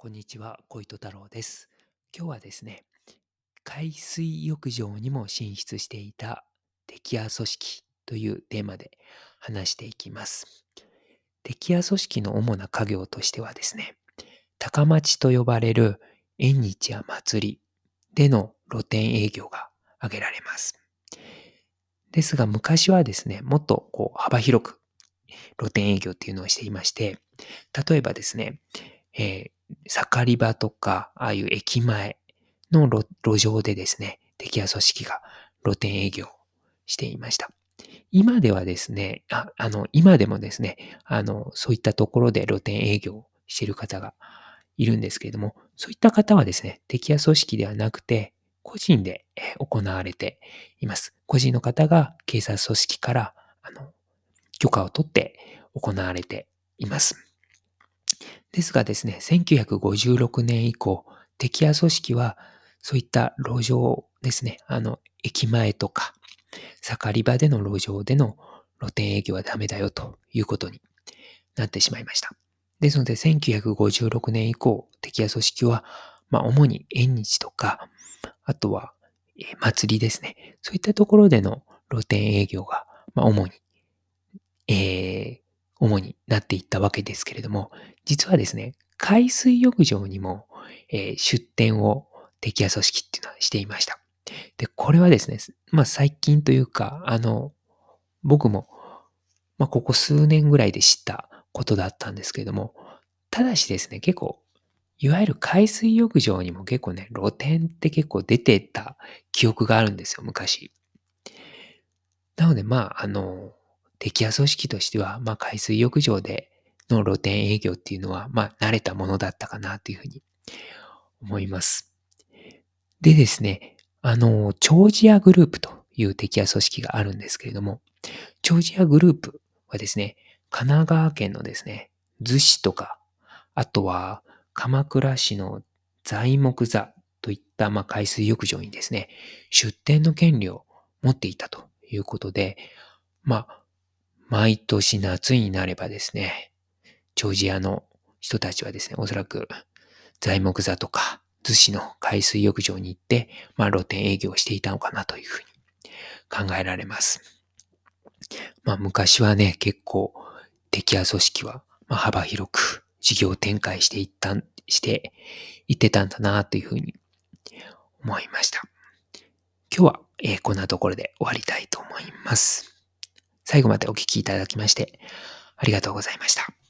こんにちは、小糸太郎です。今日はですね、海水浴場にも進出していた敵屋組織というテーマで話していきます。敵屋組織の主な家業としてはですね、高町と呼ばれる縁日や祭りでの露店営業が挙げられます。ですが昔はですね、もっとこう幅広く露店営業っていうのをしていまして、例えばですね、えー盛り場とか、ああいう駅前の路上でですね、敵屋組織が露店営業していました。今ではですね、ああの、今でもですね、あの、そういったところで露店営業している方がいるんですけれども、そういった方はですね、敵屋組織ではなくて、個人で行われています。個人の方が警察組織から、あの、許可を取って行われています。ですがですね、1956年以降、敵屋組織はそういった路上ですね、あの、駅前とか、盛り場での路上での露店営業はダメだよということになってしまいました。ですので、1956年以降、敵屋組織は、まあ、主に縁日とか、あとは、え祭りですね。そういったところでの露店営業が、まあ、主に、えー主になっていったわけですけれども、実はですね、海水浴場にも、えー出店を敵屋組織っていうのはしていました。で、これはですね、まあ最近というか、あの、僕も、まあここ数年ぐらいで知ったことだったんですけれども、ただしですね、結構、いわゆる海水浴場にも結構ね、露店って結構出てた記憶があるんですよ、昔。なので、まあ、あの、敵屋組織としては、まあ、海水浴場での露店営業っていうのは、まあ、慣れたものだったかなというふうに思います。でですね、あの、チョージアグループという敵屋組織があるんですけれども、チョージアグループはですね、神奈川県のですね、逗子とか、あとは鎌倉市の材木座といった、まあ、海水浴場にですね、出店の権利を持っていたということで、まあ、毎年夏になればですね、ジョージアの人たちはですね、おそらく材木座とか逗子の海水浴場に行って、まあ露店営業していたのかなというふうに考えられます。まあ昔はね、結構敵屋組織はまあ幅広く事業展開していったん、していってたんだなというふうに思いました。今日は、えーこんなところで終わりたいと思います。最後までお聴きいただきましてありがとうございました。